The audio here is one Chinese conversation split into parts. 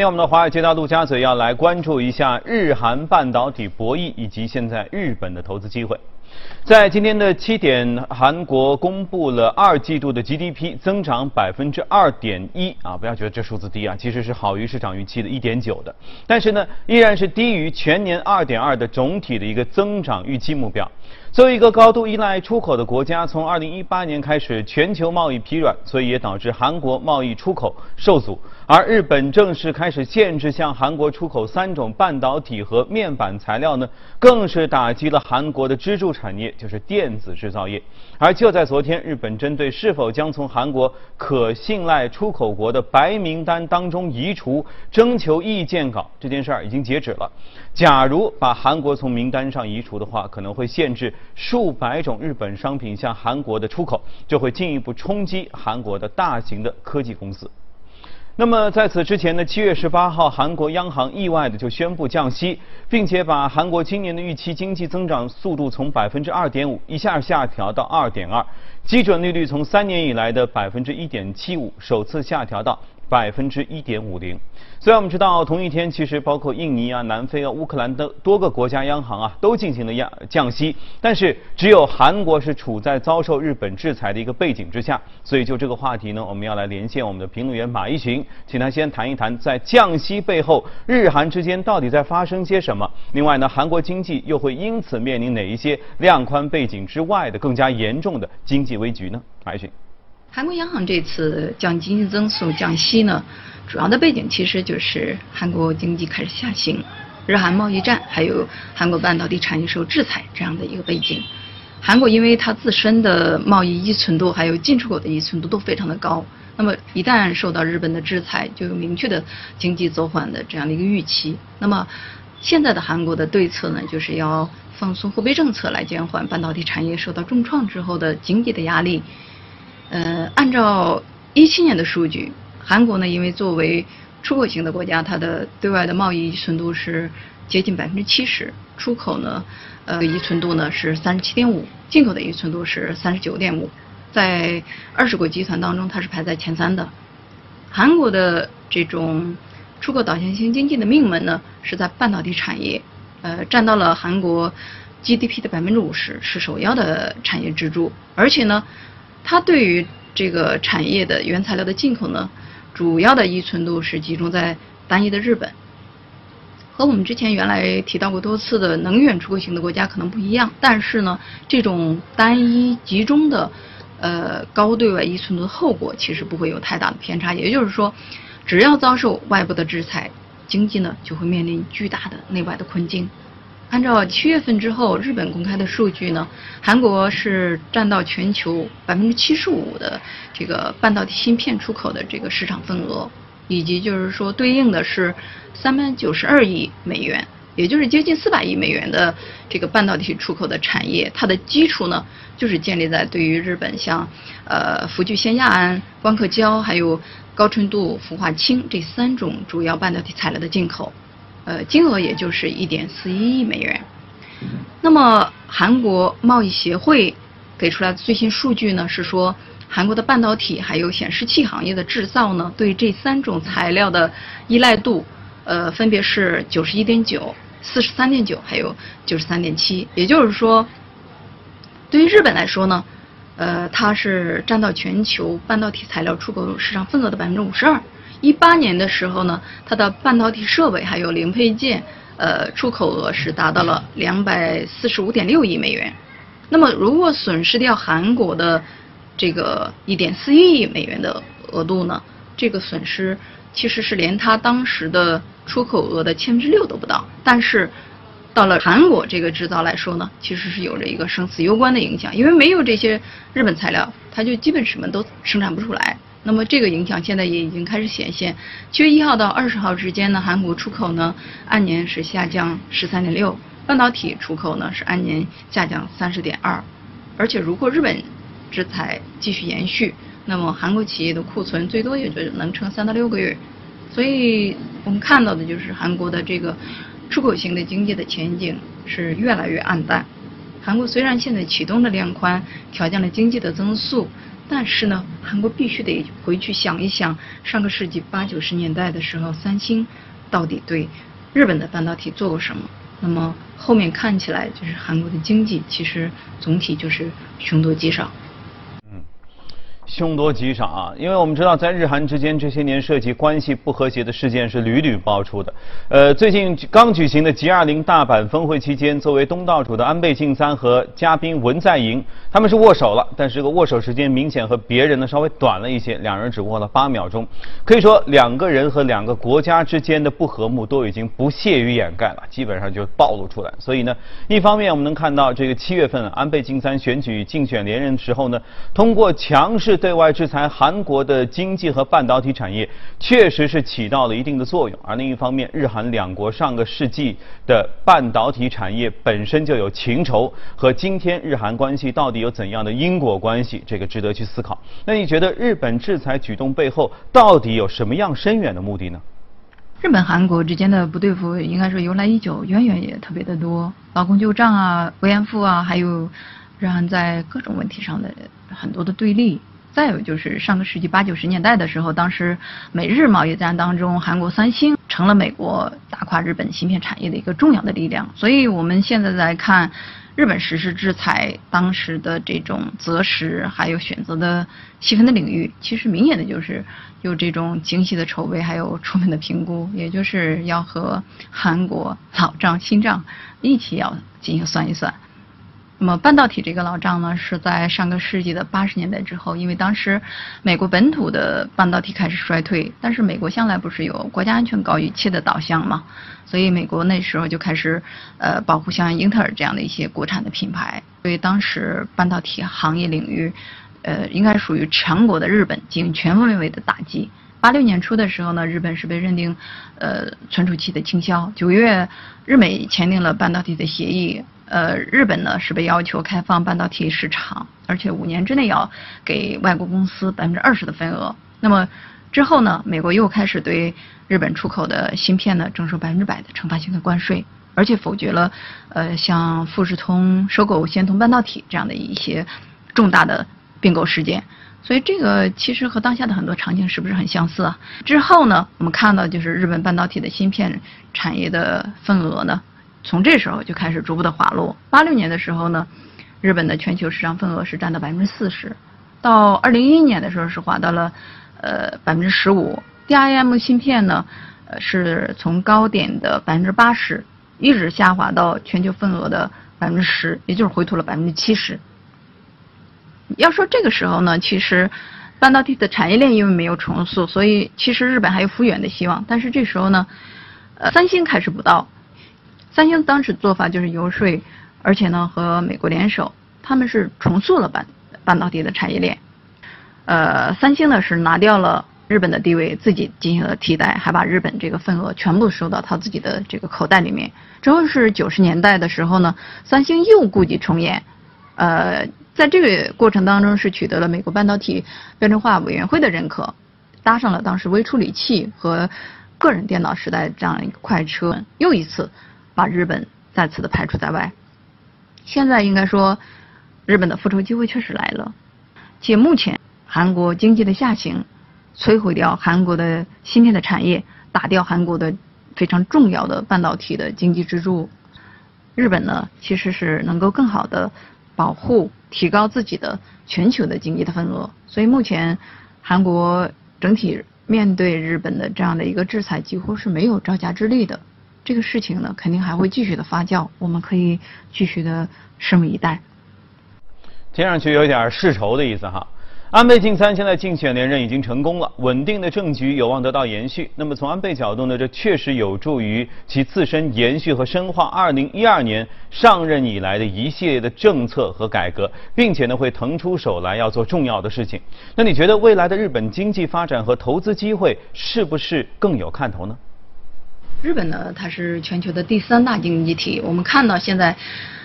今天我们的华尔街到陆家嘴要来关注一下日韩半导体博弈以及现在日本的投资机会。在今天的七点，韩国公布了二季度的 GDP 增长百分之二点一啊，不要觉得这数字低啊，其实是好于市场预期的一点九的，但是呢，依然是低于全年二点二的总体的一个增长预期目标。作为一个高度依赖出口的国家，从二零一八年开始，全球贸易疲软，所以也导致韩国贸易出口受阻。而日本正式开始限制向韩国出口三种半导体和面板材料呢，更是打击了韩国的支柱产业，就是电子制造业。而就在昨天，日本针对是否将从韩国可信赖出口国的白名单当中移除征求意见稿这件事儿已经截止了。假如把韩国从名单上移除的话，可能会限制数百种日本商品向韩国的出口，就会进一步冲击韩国的大型的科技公司。那么在此之前呢，七月十八号，韩国央行意外的就宣布降息，并且把韩国今年的预期经济增长速度从百分之二点五一下下调到二点二，基准利率从三年以来的百分之一点七五首次下调到。百分之一点五零。虽然我们知道同一天，其实包括印尼啊、南非啊、乌克兰的多个国家央行啊都进行了降降息，但是只有韩国是处在遭受日本制裁的一个背景之下。所以就这个话题呢，我们要来连线我们的评论员马一群，请他先谈一谈在降息背后，日韩之间到底在发生些什么？另外呢，韩国经济又会因此面临哪一些量宽背景之外的更加严重的经济危局呢？马一群。韩国央行这次降经济增速、降息呢，主要的背景其实就是韩国经济开始下行，日韩贸易战，还有韩国半导体产业受制裁这样的一个背景。韩国因为它自身的贸易依存度还有进出口的依存度都非常的高，那么一旦受到日本的制裁，就有明确的经济走缓的这样的一个预期。那么现在的韩国的对策呢，就是要放松货币政策来减缓半导体产业受到重创之后的经济的压力。呃，按照一七年的数据，韩国呢，因为作为出口型的国家，它的对外的贸易依存度是接近百分之七十，出口呢，呃，依存度呢是三十七点五，进口的依存度是三十九点五，在二十国集团当中，它是排在前三的。韩国的这种出口导向型经济的命门呢，是在半导体产业，呃，占到了韩国 GDP 的百分之五十，是首要的产业支柱，而且呢。它对于这个产业的原材料的进口呢，主要的依存度是集中在单一的日本，和我们之前原来提到过多次的能源出口型的国家可能不一样。但是呢，这种单一集中的呃高对外依存度的后果，其实不会有太大的偏差。也就是说，只要遭受外部的制裁，经济呢就会面临巨大的内外的困境。按照七月份之后日本公开的数据呢，韩国是占到全球百分之七十五的这个半导体芯片出口的这个市场份额，以及就是说对应的是三百九十二亿美元，也就是接近四百亿美元的这个半导体出口的产业，它的基础呢就是建立在对于日本像呃福聚酰亚胺、光刻胶还有高纯度氟化氢这三种主要半导体材料的进口。呃，金额也就是一点四一亿美元。那么，韩国贸易协会给出来的最新数据呢，是说韩国的半导体还有显示器行业的制造呢，对这三种材料的依赖度，呃，分别是九十一点九、四十三点九，还有九十三点七。也就是说，对于日本来说呢，呃，它是占到全球半导体材料出口市场份额的百分之五十二。一八年的时候呢，它的半导体设备还有零配件，呃，出口额是达到了两百四十五点六亿美元。那么，如果损失掉韩国的这个一点四亿美元的额度呢，这个损失其实是连它当时的出口额的千分之六都不到。但是，到了韩国这个制造来说呢，其实是有着一个生死攸关的影响，因为没有这些日本材料，它就基本什么都生产不出来。那么这个影响现在也已经开始显现。七月一号到二十号之间呢，韩国出口呢按年是下降十三点六，半导体出口呢是按年下降三十点二。而且如果日本制裁继续延续，那么韩国企业的库存最多也就能撑三到六个月。所以我们看到的就是韩国的这个出口型的经济的前景是越来越暗淡。韩国虽然现在启动了量宽，调降了经济的增速。但是呢，韩国必须得回去想一想，上个世纪八九十年代的时候，三星到底对日本的半导体做过什么？那么后面看起来，就是韩国的经济其实总体就是凶多吉少。凶多吉少啊！因为我们知道，在日韩之间这些年涉及关系不和谐的事件是屡屡爆出的。呃，最近刚举行的 G20 大阪峰会期间，作为东道主的安倍晋三和嘉宾文在寅，他们是握手了，但是这个握手时间明显和别人呢稍微短了一些，两人只握了八秒钟。可以说，两个人和两个国家之间的不和睦都已经不屑于掩盖了，基本上就暴露出来。所以呢，一方面我们能看到，这个七月份安倍晋三选举竞选连任时候呢，通过强势。对外制裁韩国的经济和半导体产业，确实是起到了一定的作用。而另一方面，日韩两国上个世纪的半导体产业本身就有情仇，和今天日韩关系到底有怎样的因果关系，这个值得去思考。那你觉得日本制裁举动背后到底有什么样深远的目的呢？日本韩国之间的不对付，应该说由来已久，渊源也特别的多，老公旧账啊，慰安妇啊，还有日韩在各种问题上的很多的对立。再有就是上个世纪八九十年代的时候，当时美日贸易战当中，韩国三星成了美国打垮日本芯片产业的一个重要的力量。所以我们现在来看，日本实施制裁当时的这种择时，还有选择的细分的领域，其实明显的就是有这种精细的筹备，还有充分的评估，也就是要和韩国老账新账一起要进行算一算。那么半导体这个老账呢，是在上个世纪的八十年代之后，因为当时美国本土的半导体开始衰退，但是美国向来不是有国家安全高于一切的导向嘛，所以美国那时候就开始呃保护像英特尔这样的一些国产的品牌，所以当时半导体行业领域，呃应该属于强国的日本进行全方位的打击。八六年初的时候呢，日本是被认定呃存储器的倾销，九月日美签订了半导体的协议。呃，日本呢是被要求开放半导体市场，而且五年之内要给外国公司百分之二十的份额。那么之后呢，美国又开始对日本出口的芯片呢征收百分之百的惩罚性的关税，而且否决了呃像富士通收购仙童半导体这样的一些重大的并购事件。所以这个其实和当下的很多场景是不是很相似啊？之后呢，我们看到就是日本半导体的芯片产业的份额呢。从这时候就开始逐步的滑落。八六年的时候呢，日本的全球市场份额是占到百分之四十，到二零一一年的时候是滑到了呃百分之十五。DIM 芯片呢，呃是从高点的百分之八十，一直下滑到全球份额的百分之十，也就是回吐了百分之七十。要说这个时候呢，其实半导体的产业链因为没有重塑，所以其实日本还有复原的希望。但是这时候呢，呃三星开始补刀。三星当时做法就是游说，而且呢和美国联手，他们是重塑了半半导体的产业链。呃，三星呢是拿掉了日本的地位，自己进行了替代，还把日本这个份额全部收到他自己的这个口袋里面。之后是九十年代的时候呢，三星又故伎重演，呃，在这个过程当中是取得了美国半导体标准化委员会的认可，搭上了当时微处理器和个人电脑时代这样一个快车，又一次。把日本再次的排除在外。现在应该说，日本的复仇机会确实来了。且目前韩国经济的下行，摧毁掉韩国的芯片的产业，打掉韩国的非常重要的半导体的经济支柱。日本呢，其实是能够更好的保护、提高自己的全球的经济的份额。所以目前韩国整体面对日本的这样的一个制裁，几乎是没有招架之力的。这个事情呢，肯定还会继续的发酵，我们可以继续的拭目以待。听上去有点世仇的意思哈。安倍晋三现在竞选连任已经成功了，稳定的政局有望得到延续。那么从安倍角度呢，这确实有助于其自身延续和深化2012年上任以来的一系列的政策和改革，并且呢会腾出手来要做重要的事情。那你觉得未来的日本经济发展和投资机会是不是更有看头呢？日本呢，它是全球的第三大经济体。我们看到现在，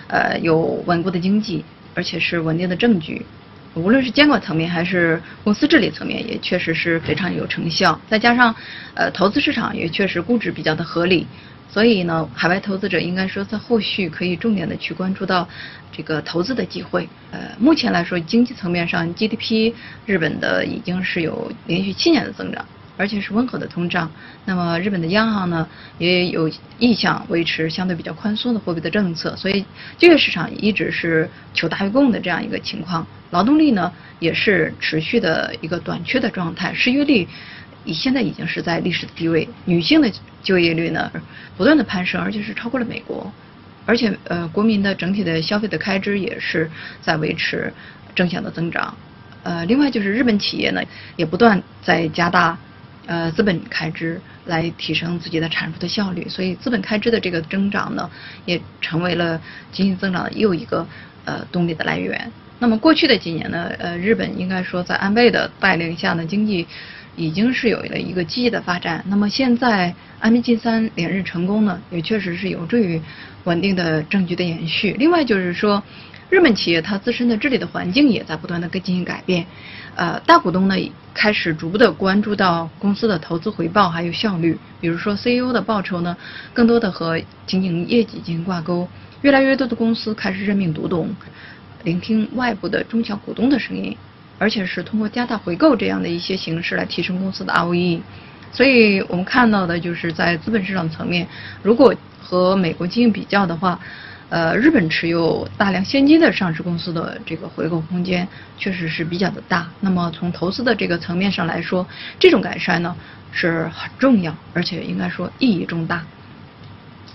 呃，有稳固的经济，而且是稳定的政局。无论是监管层面还是公司治理层面，也确实是非常有成效。再加上，呃，投资市场也确实估值比较的合理。所以呢，海外投资者应该说在后续可以重点的去关注到这个投资的机会。呃，目前来说，经济层面上 GDP 日本的已经是有连续七年的增长。而且是温和的通胀，那么日本的央行呢也有意向维持相对比较宽松的货币的政策，所以就业市场一直是求大于供的这样一个情况，劳动力呢也是持续的一个短缺的状态，失业率以现在已经是在历史的低位，女性的就业率呢不断的攀升，而且是超过了美国，而且呃国民的整体的消费的开支也是在维持正向的增长，呃另外就是日本企业呢也不断在加大。呃，资本开支来提升自己的产出的效率，所以资本开支的这个增长呢，也成为了经济增长的又一个呃动力的来源。那么过去的几年呢，呃，日本应该说在安倍的带领下呢，经济已经是有了一个积极的发展。那么现在安倍晋三连任成功呢，也确实是有助于稳定的政局的延续。另外就是说。日本企业它自身的治理的环境也在不断的跟进行改变，呃，大股东呢开始逐步的关注到公司的投资回报还有效率，比如说 CEO 的报酬呢，更多的和经营业绩进行挂钩，越来越多的公司开始任命独董，聆听外部的中小股东的声音，而且是通过加大回购这样的一些形式来提升公司的 ROE，所以我们看到的就是在资本市场层面，如果和美国进行比较的话。呃，日本持有大量现金的上市公司的这个回购空间确实是比较的大。那么从投资的这个层面上来说，这种改善呢是很重要，而且应该说意义重大。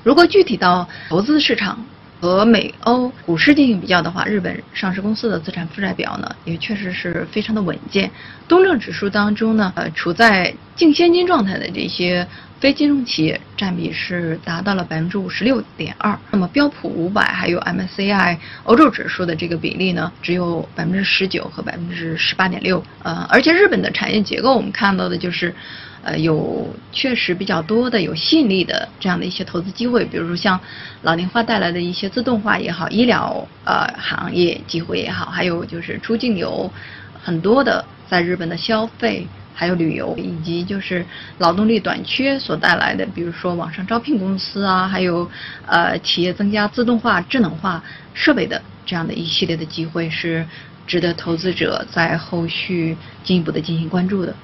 如果具体到投资市场，和美欧股市进行比较的话，日本上市公司的资产负债表呢，也确实是非常的稳健。东证指数当中呢，呃，处在净现金状态的这些非金融企业占比是达到了百分之五十六点二。那么标普五百还有 MSCI 欧洲指数的这个比例呢，只有百分之十九和百分之十八点六。呃，而且日本的产业结构，我们看到的就是。呃，有确实比较多的有吸引力的这样的一些投资机会，比如说像老龄化带来的一些自动化也好，医疗呃行业机会也好，还有就是出境游很多的在日本的消费，还有旅游，以及就是劳动力短缺所带来的，比如说网上招聘公司啊，还有呃企业增加自动化、智能化设备的这样的一系列的机会，是值得投资者在后续进一步的进行关注的。